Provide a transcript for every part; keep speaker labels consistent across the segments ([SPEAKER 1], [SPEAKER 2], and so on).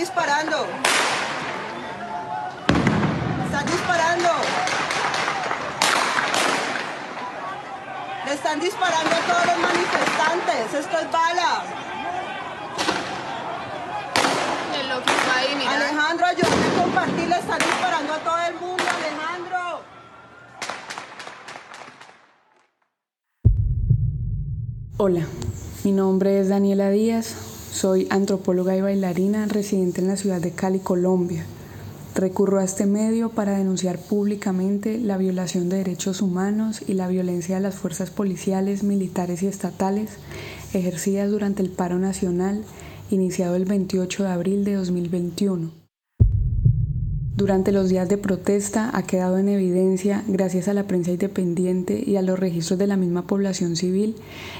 [SPEAKER 1] disparando. Están disparando. Le están disparando a todos los manifestantes. Esto es bala. Alejandro, ayúdame a compartir. Le están disparando a todo el mundo, Alejandro.
[SPEAKER 2] Hola, mi nombre es Daniela Díaz, soy antropóloga y bailarina residente en la ciudad de Cali, Colombia. Recurro a este medio para denunciar públicamente la violación de derechos humanos y la violencia de las fuerzas policiales, militares y estatales ejercidas durante el paro nacional iniciado el 28 de abril de 2021. Durante los días de protesta ha quedado en evidencia, gracias a la prensa independiente y a los registros de la misma población civil,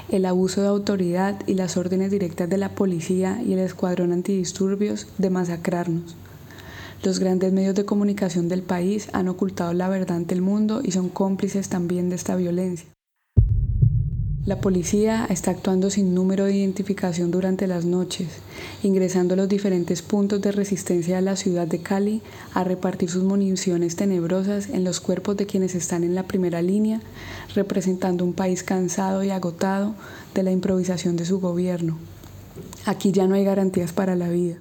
[SPEAKER 2] el abuso de autoridad y las órdenes directas de la policía y el escuadrón antidisturbios de masacrarnos. Los grandes medios de comunicación del país han ocultado la verdad ante el mundo y son cómplices también de esta violencia. La policía está actuando sin número de identificación durante las noches, ingresando a los diferentes puntos de resistencia de la ciudad de Cali a repartir sus municiones tenebrosas en los cuerpos de quienes están en la primera línea, representando un país cansado y agotado de la improvisación de su gobierno. Aquí ya no hay garantías para la vida.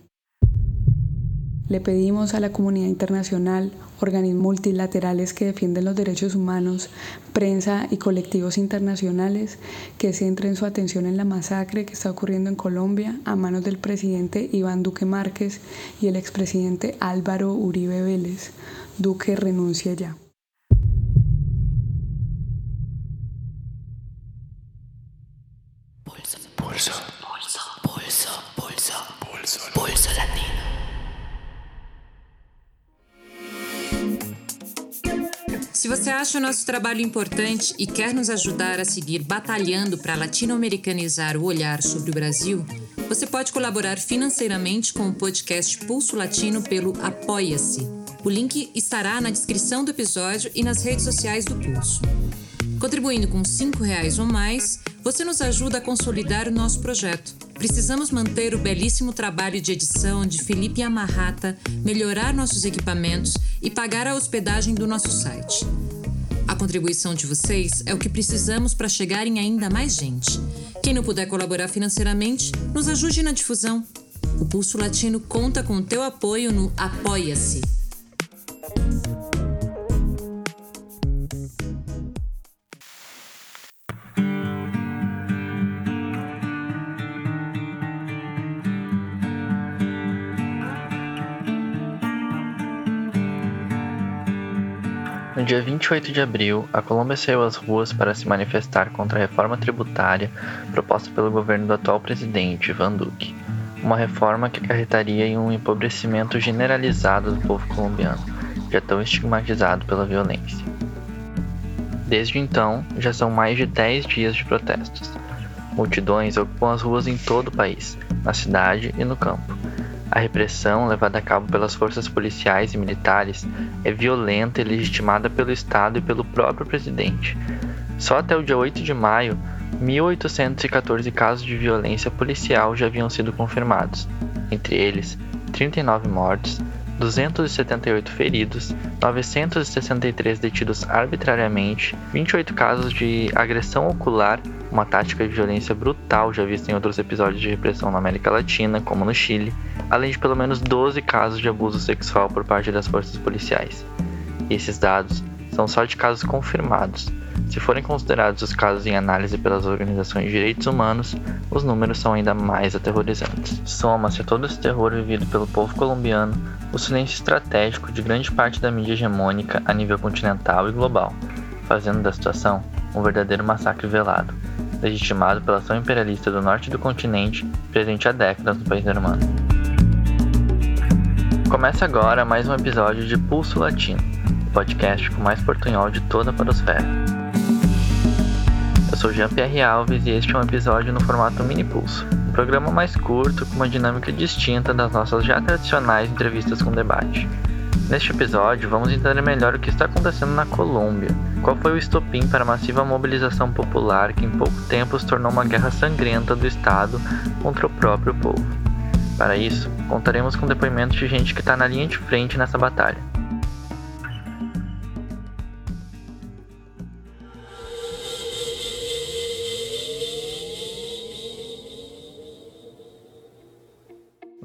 [SPEAKER 2] Le pedimos a la comunidad internacional, organismos multilaterales que defienden los derechos humanos, prensa y colectivos internacionales que centren su atención en la masacre que está ocurriendo en Colombia a manos del presidente Iván Duque Márquez y el expresidente Álvaro Uribe Vélez. Duque renuncia ya.
[SPEAKER 3] Acha o nosso trabalho importante e quer nos ajudar a seguir batalhando para latino-americanizar o olhar sobre o Brasil, você pode colaborar financeiramente com o podcast Pulso Latino pelo Apoia-se. O link estará na descrição do episódio e nas redes sociais do Pulso. Contribuindo com R$ reais ou mais, você nos ajuda a consolidar o nosso projeto. Precisamos manter o belíssimo trabalho de edição de Felipe Amarrata, melhorar nossos equipamentos e pagar a hospedagem do nosso site. A contribuição de vocês é o que precisamos para chegar em ainda mais gente. Quem não puder colaborar financeiramente, nos ajude na difusão. O Pulso Latino conta com o teu apoio no Apoia-se.
[SPEAKER 4] Dia 28 de abril, a Colômbia saiu às ruas para se manifestar contra a reforma tributária proposta pelo governo do atual presidente, Ivan Duque. Uma reforma que acarretaria em um empobrecimento generalizado do povo colombiano, já tão estigmatizado pela violência. Desde então, já são mais de 10 dias de protestos. Multidões ocupam as ruas em todo o país, na cidade e no campo a repressão levada a cabo pelas forças policiais e militares é violenta e legitimada pelo Estado e pelo próprio presidente. Só até o dia 8 de maio, 1.814 casos de violência policial já haviam sido confirmados, entre eles 39 mortes, 278 feridos, 963 detidos arbitrariamente, 28 casos de agressão ocular, uma tática de violência brutal já vista em outros episódios de repressão na América Latina, como no Chile, além de pelo menos 12 casos de abuso sexual por parte das forças policiais. E esses dados são só de casos confirmados. Se forem considerados os casos em análise pelas organizações de direitos humanos, os números são ainda mais aterrorizantes. Soma-se a todo esse terror vivido pelo povo colombiano o silêncio estratégico de grande parte da mídia hegemônica a nível continental e global, fazendo da situação um verdadeiro massacre velado, legitimado pela ação imperialista do norte do continente, presente há décadas no país hermano. Começa agora mais um episódio de Pulso Latino, o podcast com mais portunhol de toda a Podosfera. Sou Jean-Pierre Alves e este é um episódio no formato Mini Pulso, um programa mais curto com uma dinâmica distinta das nossas já tradicionais entrevistas com debate. Neste episódio, vamos entender melhor o que está acontecendo na Colômbia, qual foi o estopim para a massiva mobilização popular que em pouco tempo se tornou uma guerra sangrenta do Estado contra o próprio povo. Para isso, contaremos com depoimentos de gente que está na linha de frente nessa batalha.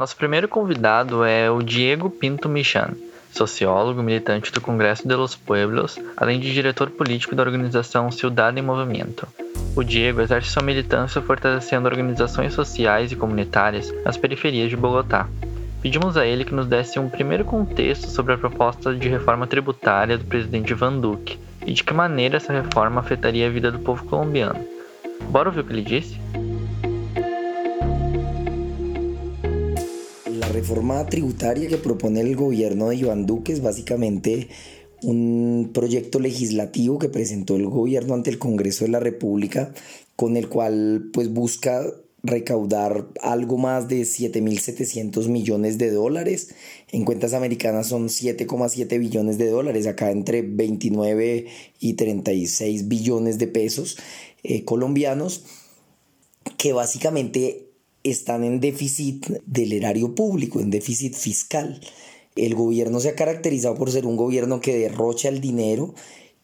[SPEAKER 4] Nosso primeiro convidado é o Diego Pinto Michan, sociólogo militante do Congresso de los Pueblos, além de diretor político da organização Ciudad em Movimento. O Diego exerce sua militância fortalecendo organizações sociais e comunitárias nas periferias de Bogotá. Pedimos a ele que nos desse um primeiro contexto sobre a proposta de reforma tributária do presidente Ivan Duque e de que maneira essa reforma afetaria a vida do povo colombiano. Bora ouvir o que ele disse?
[SPEAKER 5] Reforma tributaria que propone el gobierno de Iván Duque es básicamente un proyecto legislativo que presentó el gobierno ante el Congreso de la República con el cual pues busca recaudar algo más de 7.700 millones de dólares. En cuentas americanas son 7,7 billones de dólares, acá entre 29 y 36 billones de pesos eh, colombianos, que básicamente están en déficit del erario público, en déficit fiscal. El gobierno se ha caracterizado por ser un gobierno que derrocha el dinero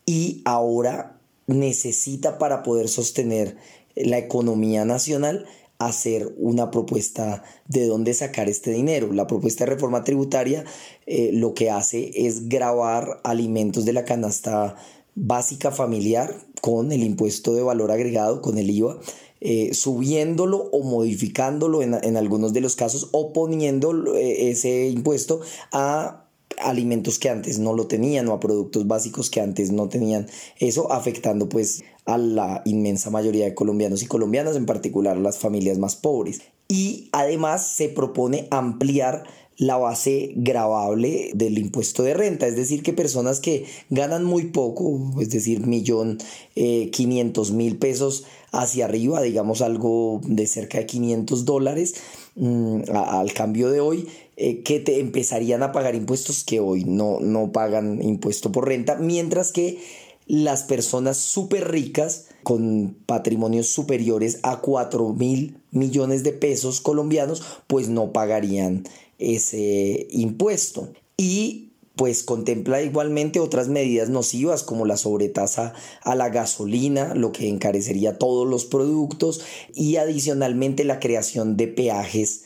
[SPEAKER 5] y ahora necesita para poder sostener la economía nacional hacer una propuesta de dónde sacar este dinero. La propuesta de reforma tributaria eh, lo que hace es grabar alimentos de la canasta básica familiar con el impuesto de valor agregado, con el IVA, eh, subiéndolo o modificándolo en, en, algunos de los casos o poniendo eh, ese impuesto a alimentos que antes no lo tenían o a productos básicos que antes no tenían. Eso afectando pues a la inmensa mayoría de colombianos y colombianas en particular las familias más pobres. Y además se propone ampliar la base grabable del impuesto de renta, es decir, que personas que ganan muy poco, es decir, millón eh, quinientos mil pesos hacia arriba, digamos algo de cerca de 500 dólares mm, al cambio de hoy, eh, que te empezarían a pagar impuestos que hoy no, no pagan impuesto por renta, mientras que las personas súper ricas con patrimonios superiores a 4 mil millones de pesos colombianos, pues no pagarían ese impuesto. Y pues contempla igualmente otras medidas nocivas como la sobretasa a la gasolina, lo que encarecería todos los productos y adicionalmente la creación de peajes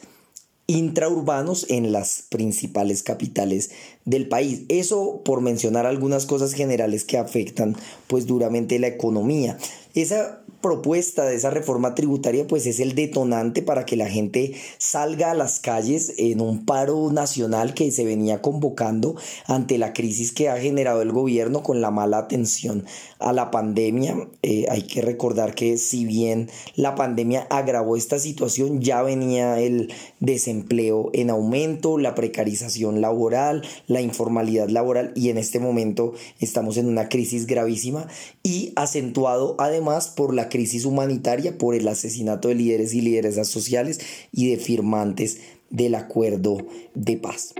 [SPEAKER 5] intraurbanos en las principales capitales del país. Eso por mencionar algunas cosas generales que afectan pues duramente la economía. Esa propuesta de esa reforma tributaria pues es el detonante para que la gente salga a las calles en un paro nacional que se venía convocando ante la crisis que ha generado el gobierno con la mala atención a la pandemia. Eh, hay que recordar que si bien la pandemia agravó esta situación, ya venía el desempleo en aumento, la precarización laboral, la informalidad laboral y en este momento estamos en una crisis gravísima y acentuado además por la crisis humanitaria por el asesinato de líderes y lideresas sociales y de firmantes del acuerdo de paz.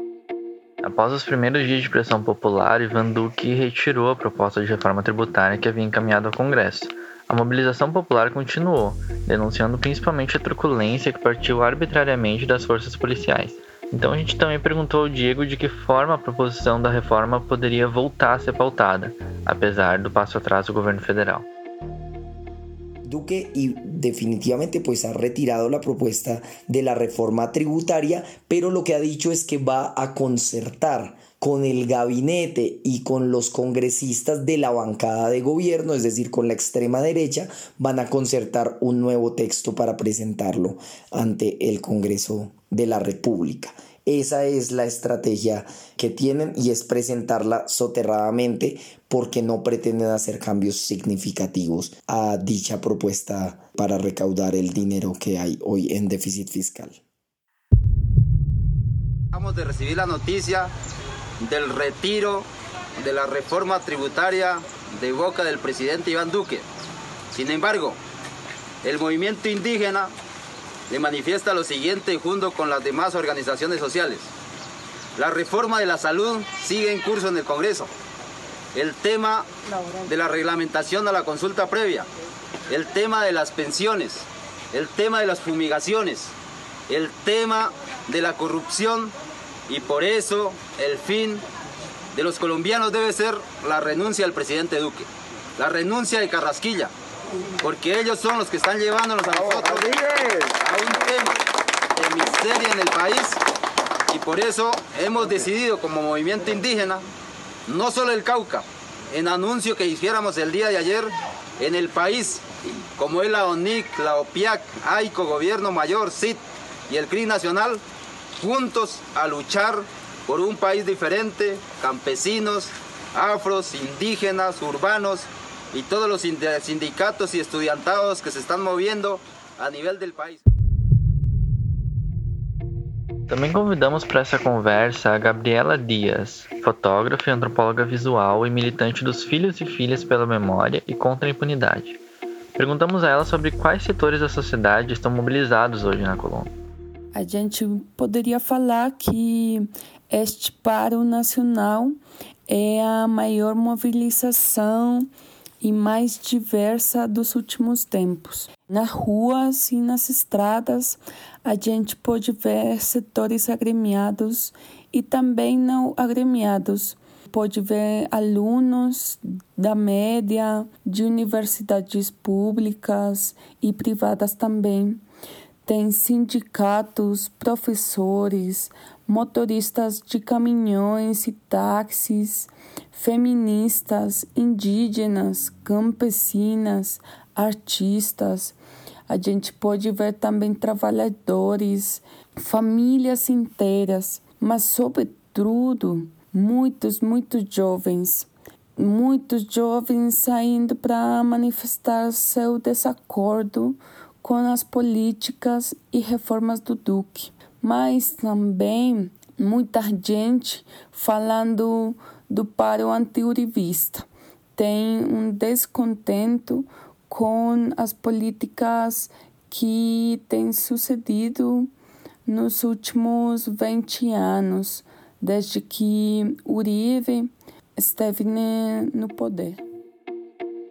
[SPEAKER 4] Após os primeiros dias de pressão popular, Ivan Duque retirou a proposta de reforma tributária que havia encaminhado ao Congresso. A mobilização popular continuou, denunciando principalmente a truculência que partiu arbitrariamente das forças policiais. Então a gente também perguntou ao Diego de que forma a proposição da reforma poderia voltar a ser pautada, apesar do passo atrás do governo federal.
[SPEAKER 5] Y definitivamente pues ha retirado la propuesta de la reforma tributaria, pero lo que ha dicho es que va a concertar con el gabinete y con los congresistas de la bancada de gobierno, es decir, con la extrema derecha, van a concertar un nuevo texto para presentarlo ante el Congreso de la República. Esa es la estrategia que tienen y es presentarla soterradamente porque no pretenden hacer cambios significativos a dicha propuesta para recaudar el dinero que hay hoy en déficit fiscal.
[SPEAKER 6] Acabamos de recibir la noticia del retiro de la reforma tributaria de boca del presidente Iván Duque. Sin embargo, el movimiento indígena le manifiesta lo siguiente junto con las demás organizaciones sociales. La reforma de la salud sigue en curso en el Congreso. El tema de la reglamentación a la consulta previa, el tema de las pensiones, el tema de las fumigaciones, el tema de la corrupción. Y por eso el fin de los colombianos debe ser la renuncia del presidente Duque, la renuncia de Carrasquilla, porque ellos son los que están llevándonos a nosotros a un tema de miseria en el país. Y por eso hemos decidido como movimiento indígena, no solo el Cauca, en anuncio que hiciéramos el día de ayer en el país, como es la ONIC, la OPIAC, AICO, Gobierno Mayor, CIT y el CRI Nacional, juntos a luchar por un país diferente, campesinos, afros, indígenas, urbanos y todos los sindicatos y estudiantados que se están moviendo a nivel del país.
[SPEAKER 4] Também convidamos para essa conversa a Gabriela Dias, fotógrafa e antropóloga visual e militante dos Filhos e Filhas pela Memória e contra a Impunidade. Perguntamos a ela sobre quais setores da sociedade estão mobilizados hoje na Colômbia.
[SPEAKER 7] A gente poderia falar que este paro nacional é a maior mobilização e mais diversa dos últimos tempos. Nas ruas e nas estradas, a gente pode ver setores agremiados e também não agremiados. Pode ver alunos da média, de universidades públicas e privadas também. Tem sindicatos, professores, motoristas de caminhões e táxis, feministas, indígenas, campesinas, artistas. A gente pode ver também trabalhadores, famílias inteiras, mas, sobretudo, muitos, muitos jovens. Muitos jovens saindo para manifestar seu desacordo com as políticas e reformas do Duque mas também muita gente falando do paro anti-uribista. Tem um descontento com as políticas que têm sucedido nos últimos 20 anos, desde que Uribe esteve no poder.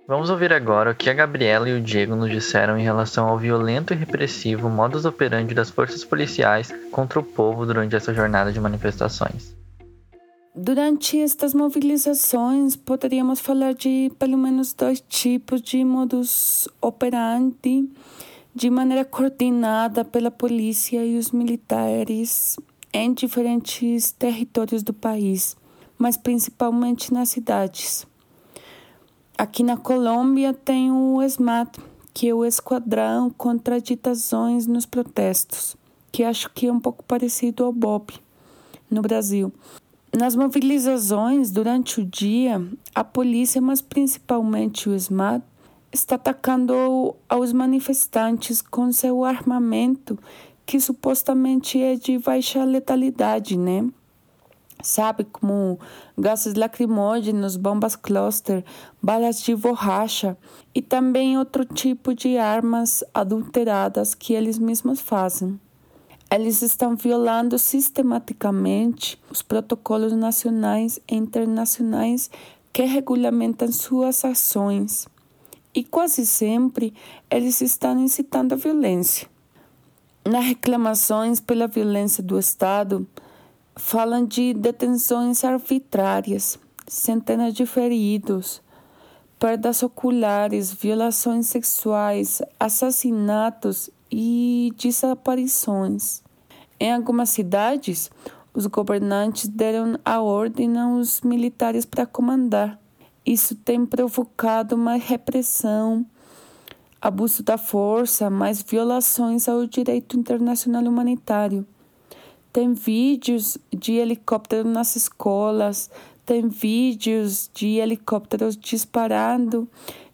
[SPEAKER 4] Vamos ouvir agora o que a Gabriela e o Diego nos disseram em relação ao violento e repressivo modus operandi das forças policiais contra o povo durante essa jornada de manifestações.
[SPEAKER 7] Durante estas mobilizações, poderíamos falar de pelo menos dois tipos de modus operandi de maneira coordenada pela polícia e os militares em diferentes territórios do país, mas principalmente nas cidades. Aqui na Colômbia tem o ESMAD, que é o Esquadrão contra Agitações nos Protestos, que acho que é um pouco parecido ao BOP no Brasil. Nas mobilizações durante o dia, a polícia, mas principalmente o ESMAD, está atacando aos manifestantes com seu armamento, que supostamente é de baixa letalidade, né? Sabe, como gases lacrimógenos, bombas cluster, balas de borracha e também outro tipo de armas adulteradas que eles mesmos fazem. Eles estão violando sistematicamente os protocolos nacionais e internacionais que regulamentam suas ações. E quase sempre eles estão incitando a violência. Nas reclamações pela violência do Estado, falam de detenções arbitrárias, centenas de feridos, perdas oculares, violações sexuais, assassinatos e desaparições. Em algumas cidades, os governantes deram a ordem aos militares para comandar. Isso tem provocado uma repressão, abuso da força, mais violações ao direito internacional humanitário. Tem vídeos de helicóptero nas escolas, tem vídeos de helicópteros disparando,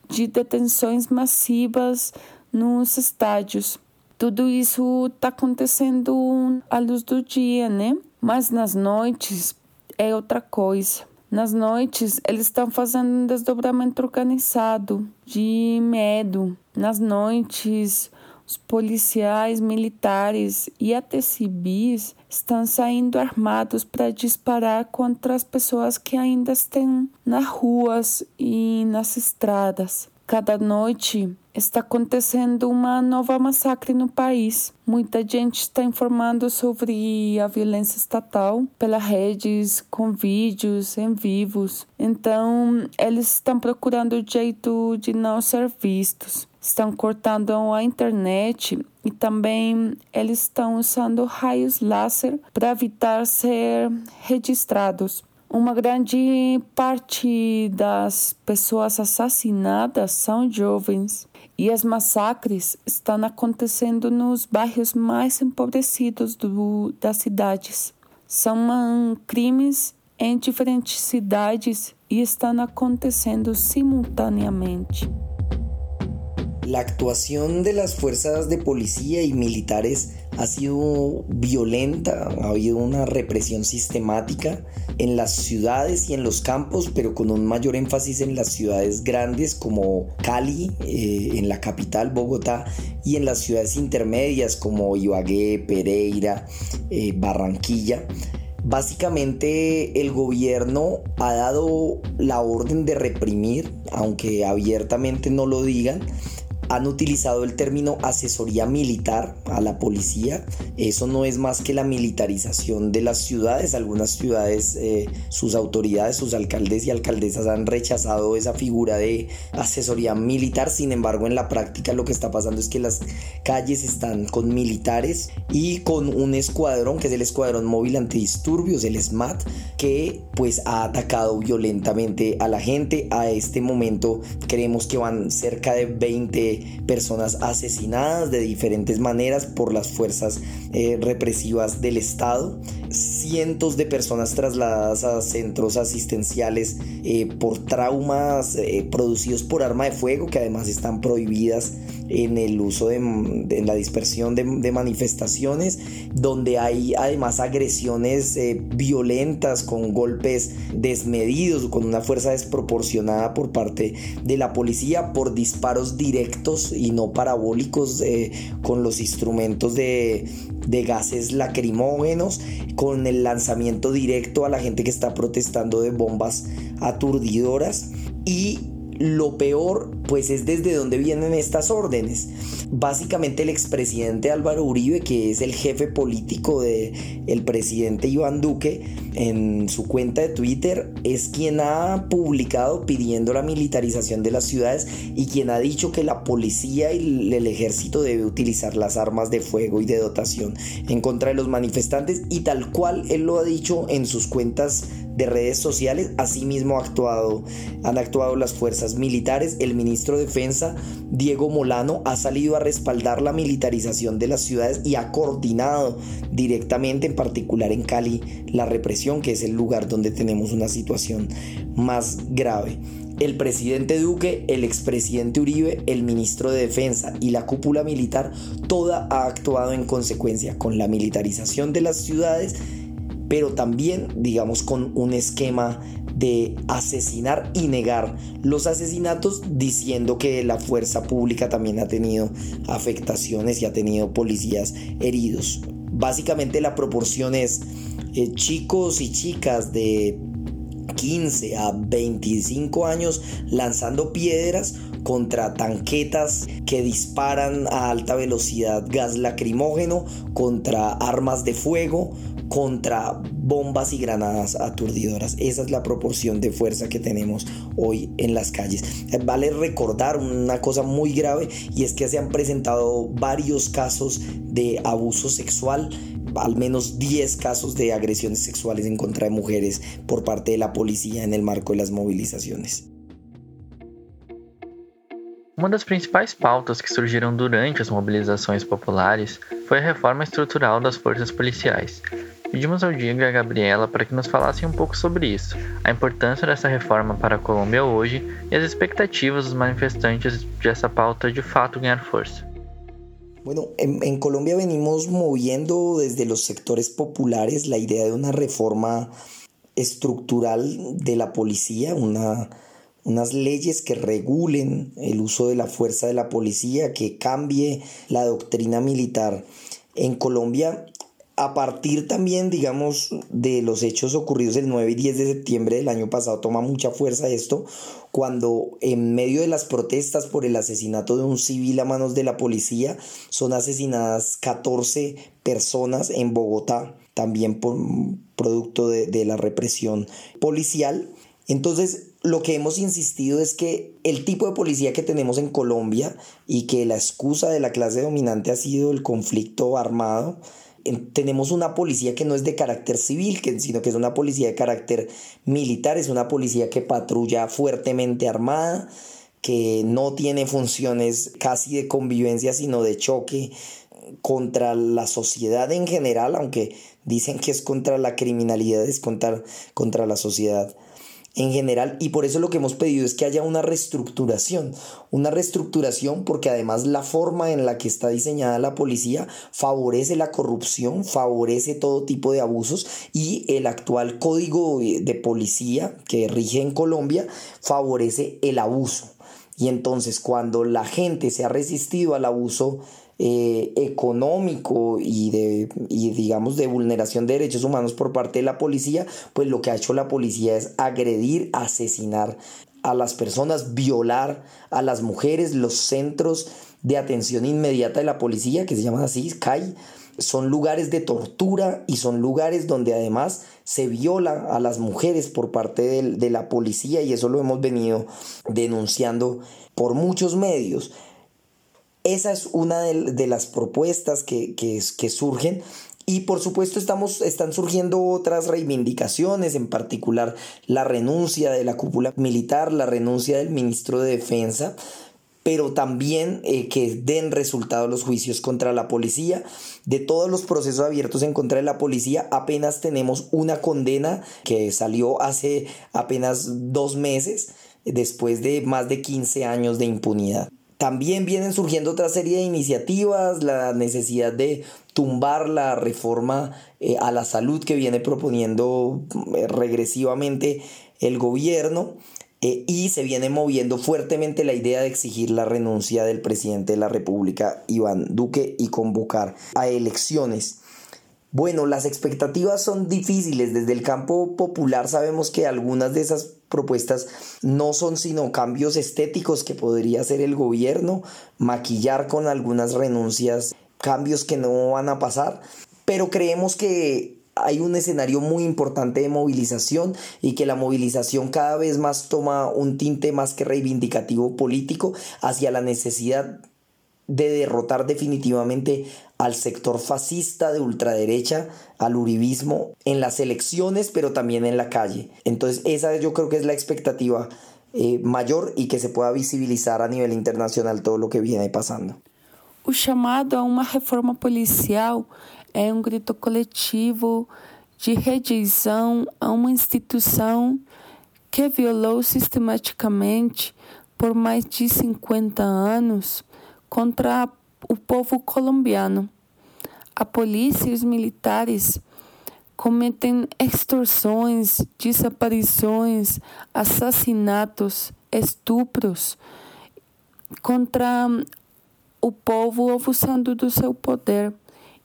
[SPEAKER 7] de detenções massivas nos estádios. Tudo isso está acontecendo à luz do dia, né? Mas nas noites é outra coisa. Nas noites, eles estão fazendo um desdobramento organizado de medo. Nas noites, os policiais militares e até civis estão saindo armados para disparar contra as pessoas que ainda estão nas ruas e nas estradas. cada noite está acontecendo uma nova massacre no país. Muita gente está informando sobre a violência estatal pelas redes, com vídeos em vivos. Então, eles estão procurando o jeito de não ser vistos. Estão cortando a internet e também eles estão usando raios laser para evitar ser registrados. Uma grande parte das pessoas assassinadas são jovens e os massacres estão acontecendo nos bairros mais empobrecidos do, das cidades. São um, crimes em diferentes cidades e estão acontecendo simultaneamente.
[SPEAKER 5] La actuación de las fuerzas de policía y militares ha sido violenta, ha habido una represión sistemática en las ciudades y en los campos, pero con un mayor énfasis en las ciudades grandes como Cali, eh, en la capital Bogotá, y en las ciudades intermedias como Ibagué, Pereira, eh, Barranquilla. Básicamente el gobierno ha dado la orden de reprimir, aunque abiertamente no lo digan, han utilizado el término asesoría militar a la policía. Eso no es más que la militarización de las ciudades. Algunas ciudades, eh, sus autoridades, sus alcaldes y alcaldesas han rechazado esa figura de asesoría militar. Sin embargo, en la práctica lo que está pasando es que las calles están con militares y con un escuadrón, que es el Escuadrón Móvil Antidisturbios, el SMAT, que pues ha atacado violentamente a la gente. A este momento creemos que van cerca de 20 personas asesinadas de diferentes maneras por las fuerzas eh, represivas del Estado, cientos de personas trasladadas a centros asistenciales eh, por traumas eh, producidos por arma de fuego que además están prohibidas en el uso de, en la dispersión de, manifestaciones, donde hay además agresiones violentas con golpes desmedidos, con una fuerza desproporcionada por parte de la policía, por disparos directos y no parabólicos eh, con los instrumentos de, de gases lacrimógenos, con el lanzamiento directo a la gente que está protestando de bombas aturdidoras y lo peor, pues es desde dónde vienen estas órdenes. Básicamente el expresidente Álvaro Uribe, que es el jefe político del el presidente Iván Duque, en su cuenta de Twitter, es quien ha publicado pidiendo la militarización de las ciudades y quien ha dicho que la policía y el ejército debe utilizar las armas de fuego y de dotación en contra de los manifestantes y tal cual él lo ha dicho en sus cuentas de redes sociales. Asimismo ha actuado, han actuado las fuerzas militares. El ministro de Defensa, Diego Molano, ha salido a respaldar la militarización de las ciudades y ha coordinado directamente, en particular en Cali, la represión, que es el lugar donde tenemos una situación más grave. El presidente Duque, el expresidente Uribe, el ministro de Defensa y la cúpula militar, toda ha actuado en consecuencia con la militarización de las ciudades pero también, digamos, con un esquema de asesinar y negar los asesinatos diciendo que la fuerza pública también ha tenido afectaciones y ha tenido policías heridos. Básicamente la proporción es eh, chicos y chicas de 15 a 25 años lanzando piedras contra tanquetas que disparan a alta velocidad gas lacrimógeno, contra armas de fuego, contra bombas y granadas aturdidoras. Esa es la proporción de fuerza que tenemos hoy en las calles. Vale recordar una cosa muy grave y es que se han presentado varios casos de abuso sexual al menos 10 casos de agresiones sexuales en contra de mujeres por parte de la policía en el marco de las movilizaciones.
[SPEAKER 4] Uma das principais pautas que surgiram durante as mobilizações populares foi a reforma estrutural das forças policiais, Pedimos ao Diego e à Gabriela para que nos falassem um pouco sobre isso, a importância dessa reforma para a Colômbia hoje e as expectativas dos manifestantes de essa pauta de fato ganhar força.
[SPEAKER 5] Bueno, en, en, Colombia venimos moviendo desde los sectores populares la idea de una reforma estructural de la policía, una, unas leyes que regulen el uso de la fuerza de la policía, que cambie la doctrina militar. En Colombia a partir también, digamos, de los hechos ocurridos el 9 y 10 de septiembre del año pasado, toma mucha fuerza esto, cuando en medio de las protestas por el asesinato de un civil a manos de la policía son asesinadas 14 personas en Bogotá, también por producto de, de la represión policial. Entonces, lo que hemos insistido es que el tipo de policía que tenemos en Colombia y que la excusa de la clase dominante ha sido el conflicto armado, tenemos una policía que no es de carácter civil, sino que es una policía de carácter militar, es una policía que patrulla fuertemente armada, que no tiene funciones casi de convivencia, sino de choque contra la sociedad en general, aunque dicen que es contra la criminalidad, es contra, contra la sociedad en general y por eso lo que hemos pedido es que haya una reestructuración, una reestructuración porque además la forma en la que está diseñada la policía favorece la corrupción, favorece todo tipo de abusos y el actual código de policía que rige en Colombia favorece el abuso. Y entonces cuando la gente se ha resistido al abuso eh, económico y de y digamos de vulneración de derechos humanos por parte de la policía, pues lo que ha hecho la policía es agredir, asesinar a las personas, violar a las mujeres, los centros de atención inmediata de la policía, que se llaman así, CAI, son lugares de tortura y son lugares donde además se viola a las mujeres por parte de, de la policía y eso lo hemos venido denunciando por muchos medios. Esa es una de, las propuestas que, que, surgen y por supuesto estamos, están surgiendo otras reivindicaciones, en particular la renuncia de la cúpula militar, la renuncia del ministro de Defensa, pero también eh, que den resultado los juicios contra la policía. De todos los procesos abiertos en contra de la policía, apenas tenemos una condena que salió hace apenas dos meses, después de más de 15 años de impunidad. También vienen surgiendo otra serie de iniciativas, la necesidad de tumbar la reforma eh, a la salud que viene proponiendo eh, regresivamente el gobierno eh, y se viene moviendo fuertemente la idea de exigir la renuncia del presidente de la República, Iván Duque, y convocar a elecciones. Bueno, las expectativas son difíciles. Desde el campo popular sabemos que algunas de esas propuestas no son sino cambios estéticos que podría hacer el gobierno, maquillar con algunas renuncias, cambios que no van a pasar, pero creemos que hay un escenario muy importante de movilización y que la movilización cada vez más toma un tinte más que reivindicativo político hacia la necesidad de derrotar definitivamente al sector fascista de ultraderecha, al uribismo en las elecciones, pero también en la calle. Entonces esa yo creo que es la expectativa eh, mayor y que se pueda visibilizar a nivel internacional todo lo que viene pasando.
[SPEAKER 7] O chamado a uma reforma policial é um grito coletivo de rejeição a uma instituição que violou sistematicamente por mais de 50 anos contra o povo colombiano. A polícia e os militares cometem extorsões, desaparições, assassinatos, estupros contra o povo abusando do seu poder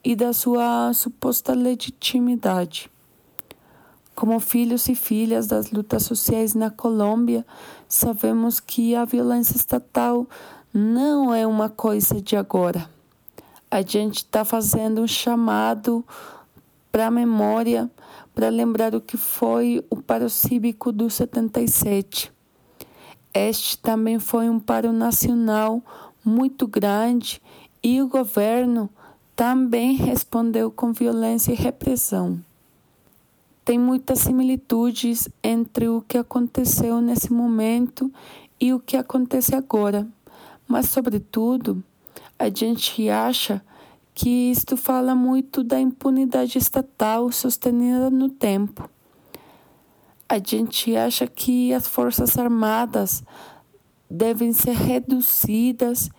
[SPEAKER 7] e da sua suposta legitimidade. Como filhos e filhas das lutas sociais na Colômbia, sabemos que a violência estatal não é uma coisa de agora. A gente está fazendo um chamado para a memória, para lembrar o que foi o Paro Cívico do 77. Este também foi um paro nacional muito grande e o governo também respondeu com violência e repressão. Tem muitas similitudes entre o que aconteceu nesse momento e o que acontece agora mas, sobretudo, a gente acha que isto fala muito da impunidade estatal sostenida no tempo. A gente acha que as Forças Armadas devem ser reduzidas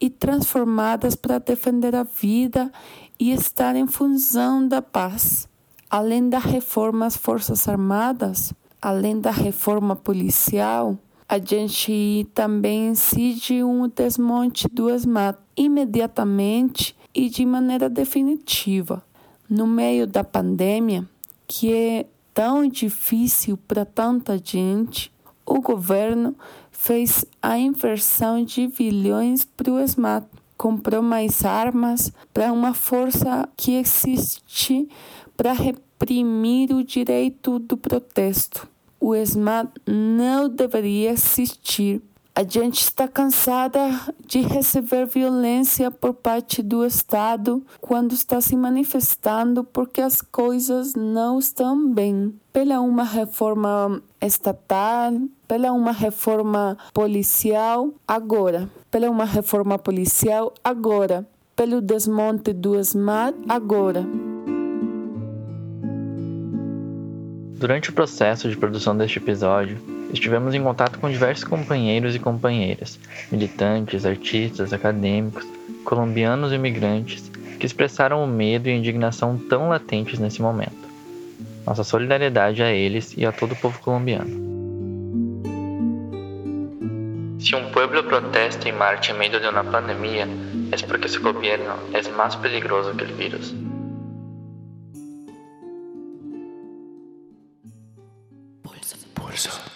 [SPEAKER 7] e transformadas para defender a vida e estar em função da paz. Além da reforma às Forças Armadas, além da reforma policial, a gente também incide um desmonte do ESMAD imediatamente e de maneira definitiva. No meio da pandemia, que é tão difícil para tanta gente, o governo fez a inversão de bilhões para o SMAT, comprou mais armas para uma força que existe para reprimir o direito do protesto. O SMAT não deveria existir. A gente está cansada de receber violência por parte do Estado quando está se manifestando porque as coisas não estão bem. Pela uma reforma estatal, pela uma reforma policial, agora. Pela uma reforma policial, agora. Pelo desmonte do SMAT, agora.
[SPEAKER 4] Durante o processo de produção deste episódio, estivemos em contato com diversos companheiros e companheiras, militantes, artistas, acadêmicos, colombianos e imigrantes que expressaram o medo e a indignação tão latentes nesse momento. Nossa solidariedade a eles e a todo o povo colombiano. Si un pueblo protesta y marcha en medio de una pandemia, es porque su gobierno es más peligroso que el virus.
[SPEAKER 8] пользу.